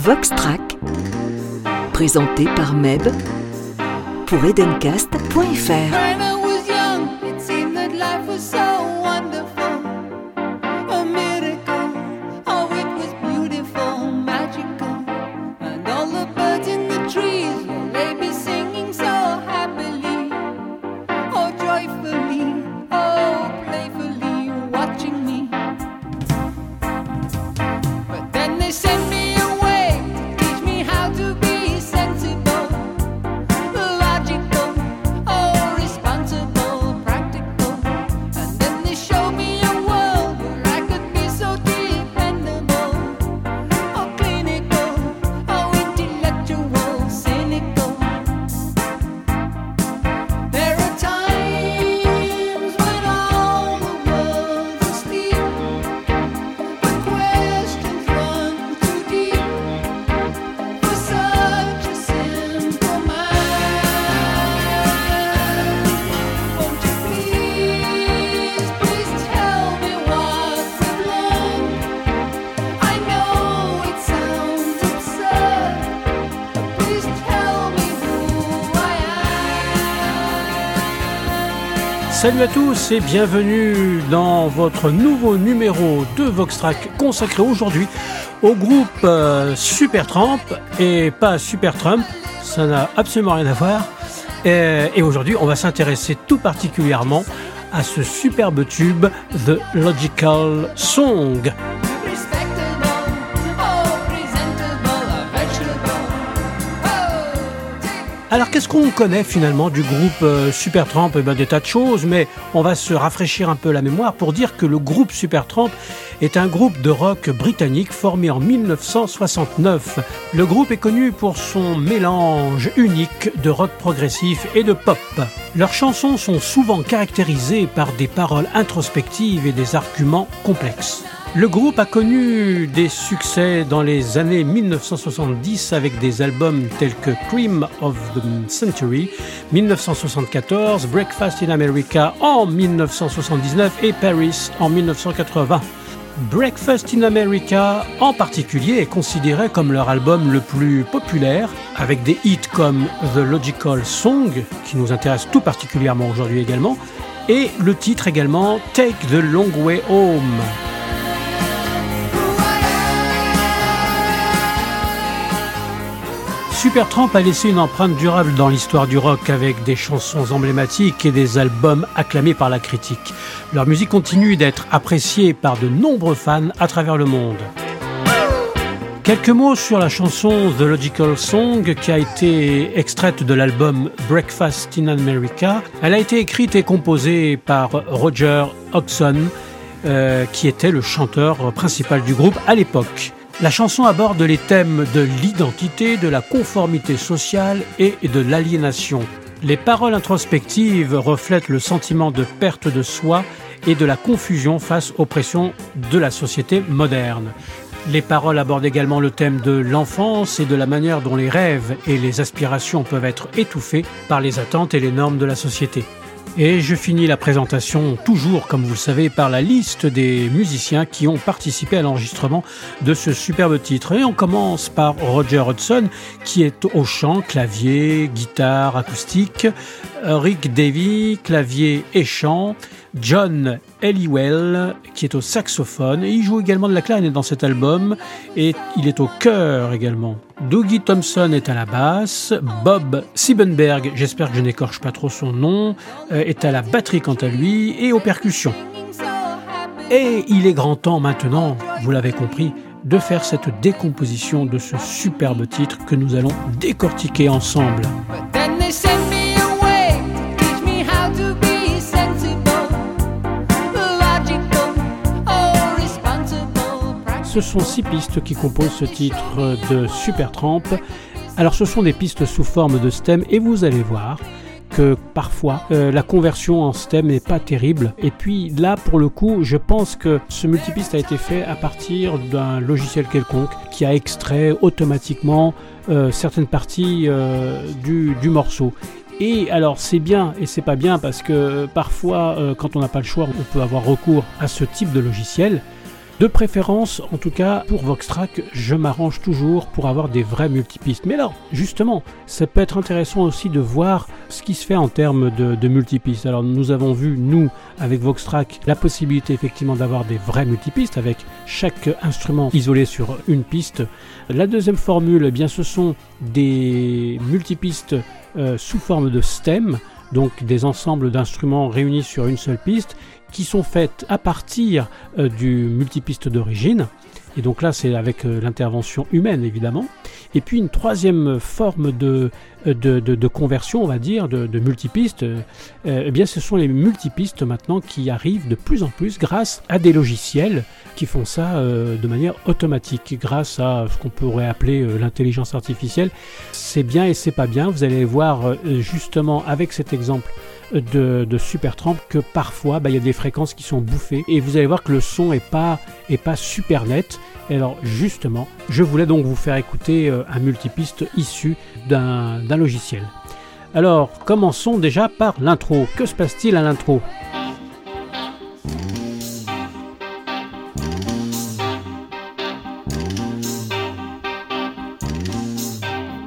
Voxtrack, présenté par Meb pour edencast.fr. Salut à tous et bienvenue dans votre nouveau numéro de Voxtrack consacré aujourd'hui au groupe euh, Supertramp et pas Super Trump, ça n'a absolument rien à voir. Et, aujourd'hui, on va s'intéresser tout particulièrement à ce superbe tube The Logical Song. Alors qu'est-ce qu'on connaît finalement du groupe euh, Supertramp? Eh bien des tas de choses, mais on va se rafraîchir un peu la mémoire pour dire que le groupe Supertramp est un groupe de rock britannique formé en 1969. Le groupe est connu pour son mélange unique de rock progressif et de pop. Leurs chansons sont souvent caractérisées par des paroles introspectives et des arguments complexes. Le groupe a connu des succès dans les années 1970 avec des albums tels que Cream of the Century 1974, Breakfast in America en 1979 et Paris en 1980. Breakfast in America en particulier est considéré comme leur album le plus populaire, avec des hits comme The Logical Song, qui nous intéresse tout particulièrement aujourd'hui également, et le titre également Take the Long Way Home. Supertramp a laissé une empreinte durable dans l'histoire du rock avec des chansons emblématiques et des albums acclamés par la critique. Leur musique continue d'être appréciée par de nombreux fans à travers le monde. Quelques mots sur la chanson The Logical Song qui a été extraite de l'album Breakfast in America. Elle a été écrite et composée par Roger Hodgson, euh, qui était le chanteur principal du groupe à l'époque. La chanson aborde les thèmes de l'identité, de la conformité sociale et de l'aliénation. Les paroles introspectives reflètent le sentiment de perte de soi et de la confusion face aux pressions de la société moderne. Les paroles abordent également le thème de l'enfance et de la manière dont les rêves et les aspirations peuvent être étouffés par les attentes et les normes de la société. Et je finis la présentation toujours, comme vous le savez, par la liste des musiciens qui ont participé à l'enregistrement de ce superbe titre. Et on commence par Roger Hudson, qui est au chant, clavier, guitare acoustique, Rick Davy, clavier et chant, John Elliwell, qui est au saxophone, il joue également de la clarinette dans cet album, et il est au chœur également. Dougie Thompson est à la basse, Bob Siebenberg, j'espère que je n'écorche pas trop son nom, euh, est à la batterie quant à lui, et aux percussions. Et il est grand temps maintenant, vous l'avez compris, de faire cette décomposition de ce superbe titre que nous allons décortiquer ensemble. Ce sont six pistes qui composent ce titre de Supertramp. Alors ce sont des pistes sous forme de stem et vous allez voir que parfois euh, la conversion en stem n'est pas terrible. Et puis là, pour le coup, je pense que ce multipiste a été fait à partir d'un logiciel quelconque qui a extrait automatiquement euh, certaines parties euh, du, du, morceau. Et alors c'est bien et c'est pas bien parce que parfois quand on n'a pas le choix on peut avoir recours à ce type de logiciel De préférence, en tout cas, pour Voxtrack, je m'arrange toujours pour avoir des vrais multipistes. Mais alors, justement, ça peut être intéressant aussi de voir ce qui se fait en termes de, multipistes. Alors, nous avons vu, nous, avec Voxtrack, la possibilité effectivement d'avoir des vrais multipistes avec chaque instrument isolé sur une piste. La deuxième formule, eh bien, ce sont des multipistes euh, sous forme de stem, donc des ensembles d'instruments réunis sur une seule piste, qui sont faites à partir euh, du multipiste d'origine. Et donc là, c'est avec euh, l'intervention humaine, évidemment. Et puis une troisième forme de, euh, de, conversion, on va dire, de, de multipiste, eh bien, ce sont les multipistes maintenant qui arrivent de plus en plus grâce à des logiciels qui font ça de manière automatique, grâce à ce qu'on pourrait appeler l'intelligence artificielle. C'est bien et c'est pas bien. Vous allez voir justement avec cet exemple de, de Supertramp que parfois bah, il y a des fréquences qui sont bouffées et vous allez voir que le son est pas, est pas super net. Et alors justement, je voulais donc vous faire écouter euh, un multipiste issu d'un logiciel. Alors commençons déjà par l'intro. Que se passe-t-il à l'intro?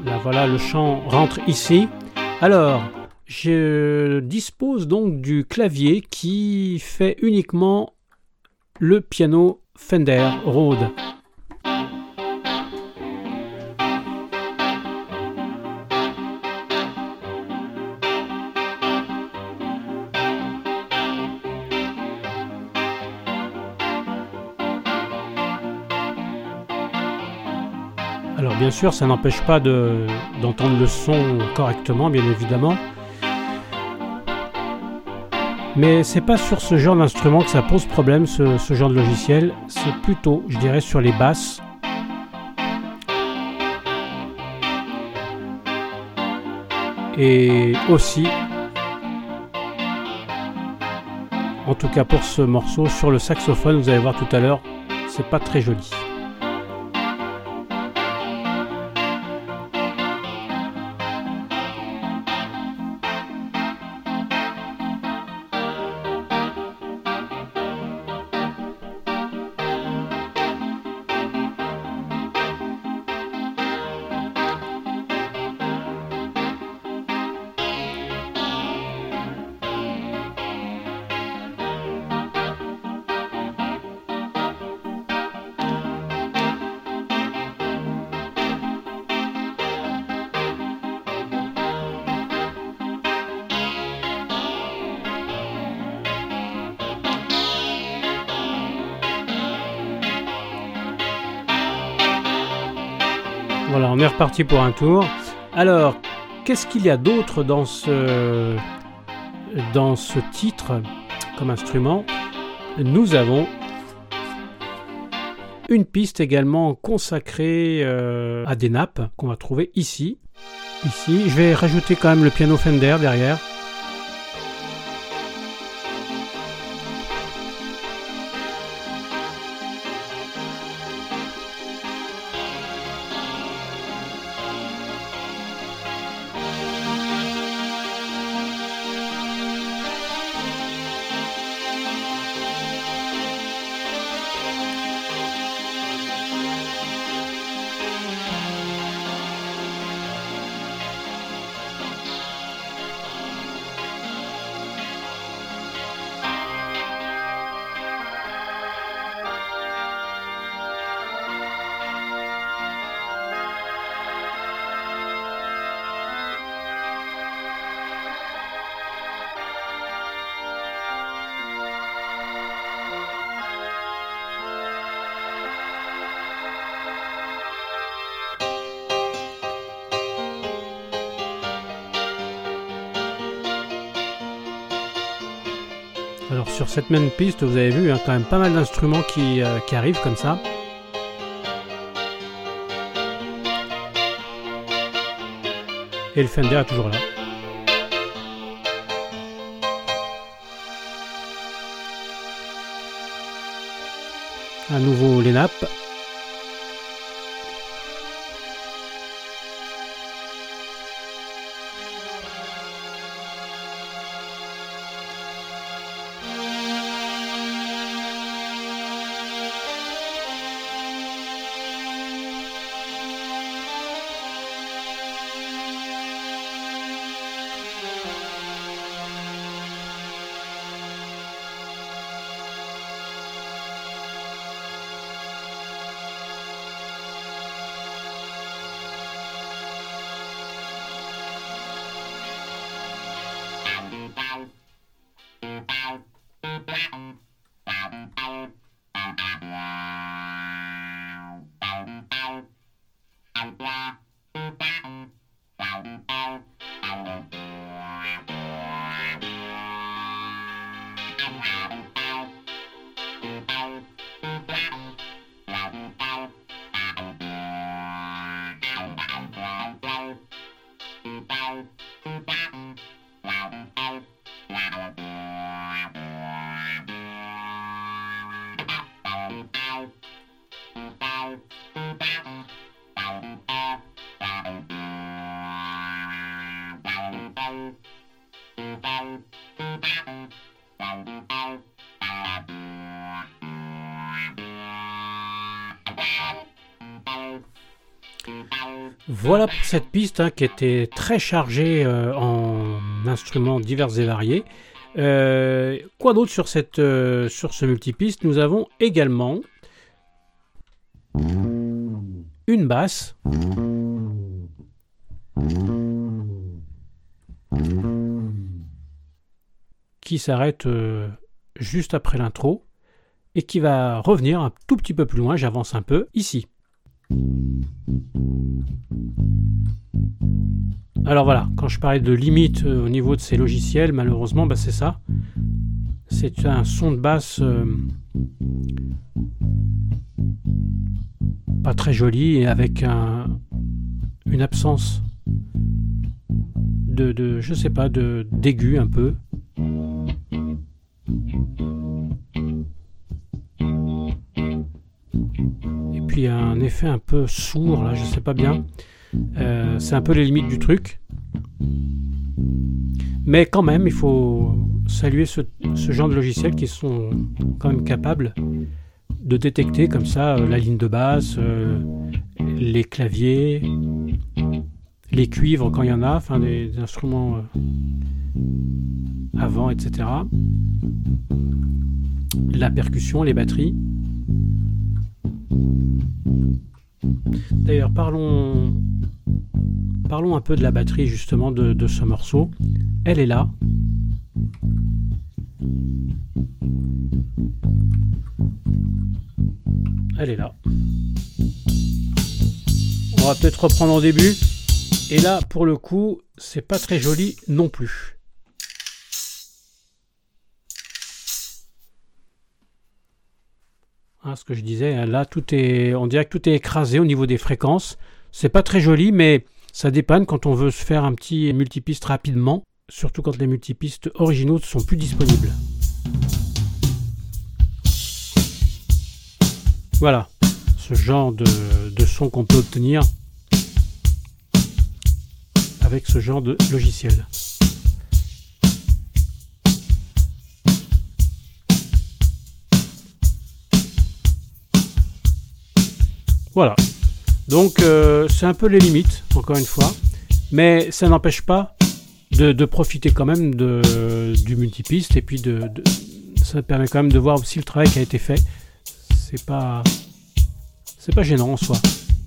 Là voilà, le chant rentre ici. Alors, je dispose donc du clavier qui fait uniquement le piano Fender Rhodes. Alors bien sûr, ça n'empêche pas d'entendre le son correctement, bien évidemment. Mais c'est pas sur ce genre d'instrument que ça pose problème, ce, genre de logiciel. C'est plutôt, je dirais, sur les basses. Et aussi, en tout cas pour ce morceau, sur le saxophone, vous allez voir tout à l'heure, c'est pas très joli. Reparti pour un tour. Alors, qu'est-ce qu'il y a d'autre dans ce, dans ce titre comme instrument? Nous avons une piste également consacrée euh, à des nappes qu'on va trouver ici. Ici, je vais rajouter quand même le piano Fender derrière. Alors sur cette même piste, vous avez vu hein, quand même pas mal d'instruments qui, euh, qui arrivent comme ça. Et le Fender est toujours là. À nouveau les nappes. Voilà pour cette piste hein, qui était très chargée euh, en instruments divers et variés. Euh, quoi d'autre sur, cette, euh, sur ce multipiste? Nous avons également une basse. qui s'arrête juste après l'intro et qui va revenir un tout petit peu plus loin, j'avance un peu, ici. Alors voilà, quand je parlais de limite euh, au niveau de ces logiciels, malheureusement, bah, c'est ça. C'est un son de basse euh, pas très joli et avec une absence de, je sais pas, de d'aigu un peu. Puis un effet un peu sourd, là, je sais pas bien. Euh, c'est un peu les limites du truc. Mais quand même, il faut saluer ce, genre de logiciels qui sont quand même capables de détecter comme ça euh, la ligne de basse, euh, les claviers, les cuivres quand il y en a, enfin des, instruments avant, etc. La percussion, les batteries. D'ailleurs, parlons, un peu de la batterie justement de, ce morceau. Elle est là. Elle est là. On va peut-être reprendre au début. Et là, pour le coup, c'est pas très joli non plus. Hein, ce que je disais, hein, là, tout est, on dirait que tout est écrasé au niveau des fréquences. C'est pas très joli, mais ça dépanne quand on veut se faire un petit multipiste rapidement, surtout quand les multipistes originaux ne sont plus disponibles. Voilà, ce genre de, de son qu'on peut obtenir avec ce genre de logiciel. Voilà. Donc euh, c'est un peu les limites, encore une fois. Mais ça n'empêche pas de, profiter quand même du multipiste et puis ça permet quand même de voir aussi le travail qui a été fait. C'est pas c'est pas gênant en soi.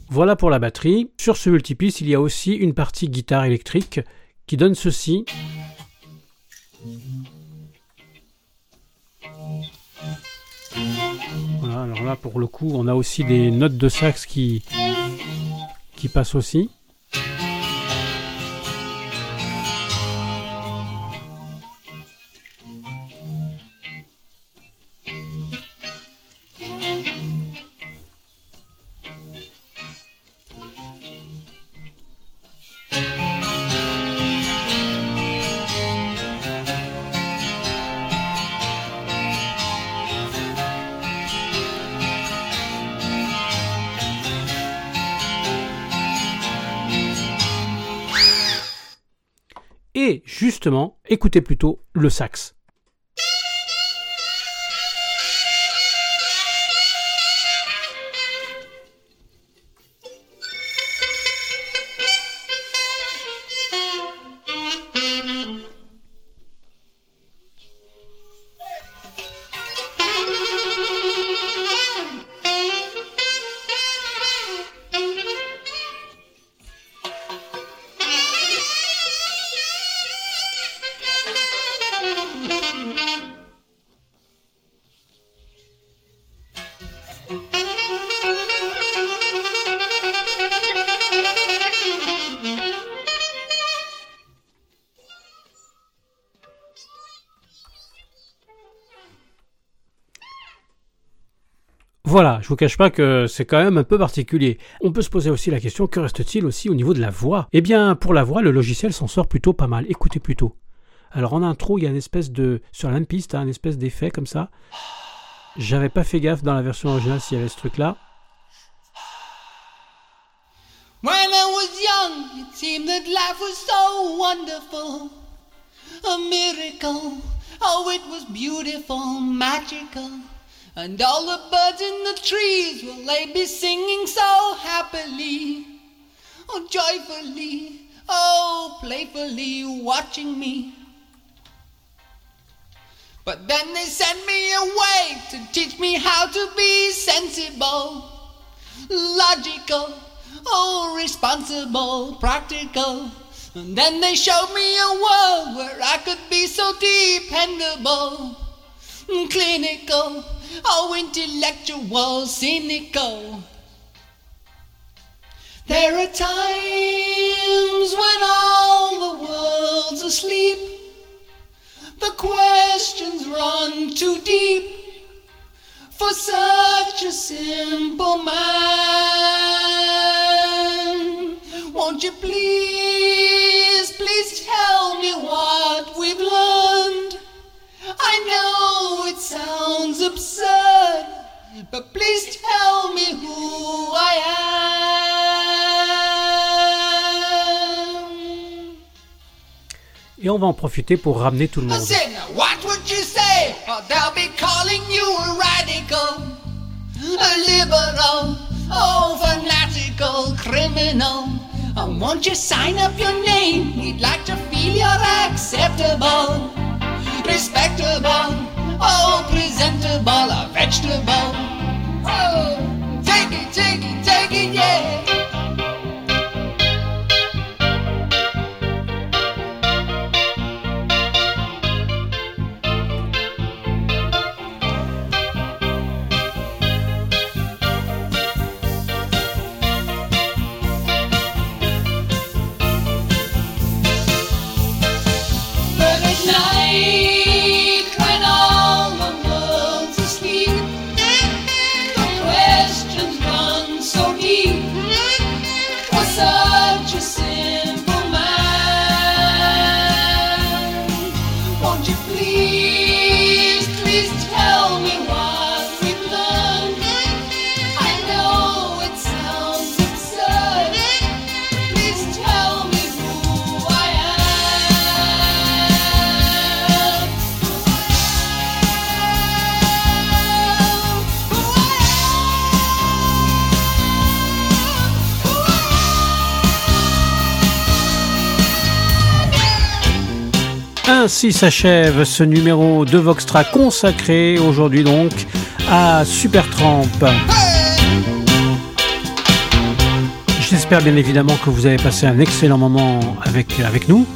Voilà pour la batterie. Sur ce multipiste, il y a aussi une partie guitare électrique qui donne ceci. Alors là pour le coup on a aussi des notes de sax qui, qui passent aussi. Justement, écoutez plutôt le sax. Voilà, je vous cache pas que c'est quand même un peu particulier. On peut se poser aussi la question, que reste-t-il aussi au niveau de la voix? Eh bien, pour la voix, le logiciel s'en sort plutôt pas mal. Écoutez plutôt. Alors en intro, il y a une espèce de... Sur la même piste, hein, une espèce d'effet comme ça. J'avais pas fait gaffe dans la version originale s'il y avait ce truc-là. When I was young, it seemed that life was so wonderful. A miracle. Oh, it was beautiful, magical. And all the birds in the trees, will they be singing so happily, oh, joyfully, oh, playfully, watching me. But then they sent me away to teach me how to be sensible, logical, oh, responsible, practical. And then they showed me a world where I could be so dependable, clinical, oh, intellectual, cynical. There are times when all the world's asleep. The questions run too deep for such a simple man. Et on va en profiter pour ramener tout le monde. What would you say? Oh, they'll be calling you a radical, a Ainsi s'achève ce numéro de Voxtra consacré aujourd'hui donc à Supertramp. J'espère bien évidemment que vous avez passé un excellent moment avec, avec nous.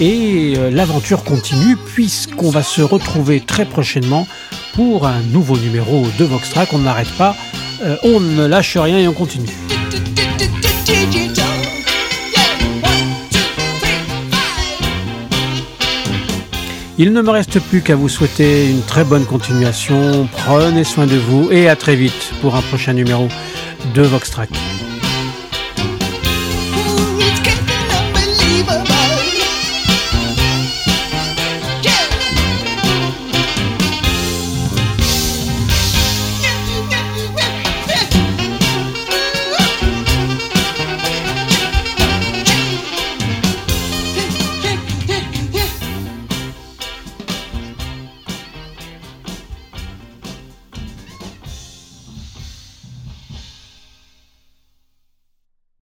Et euh, l'aventure continue puisqu'on va se retrouver très prochainement pour un nouveau numéro de Voxtrack. On n'arrête pas, euh, on ne lâche rien et on continue. Il ne me reste plus qu'à vous souhaiter une très bonne continuation. Prenez soin de vous et à très vite pour un prochain numéro de Voxtrack.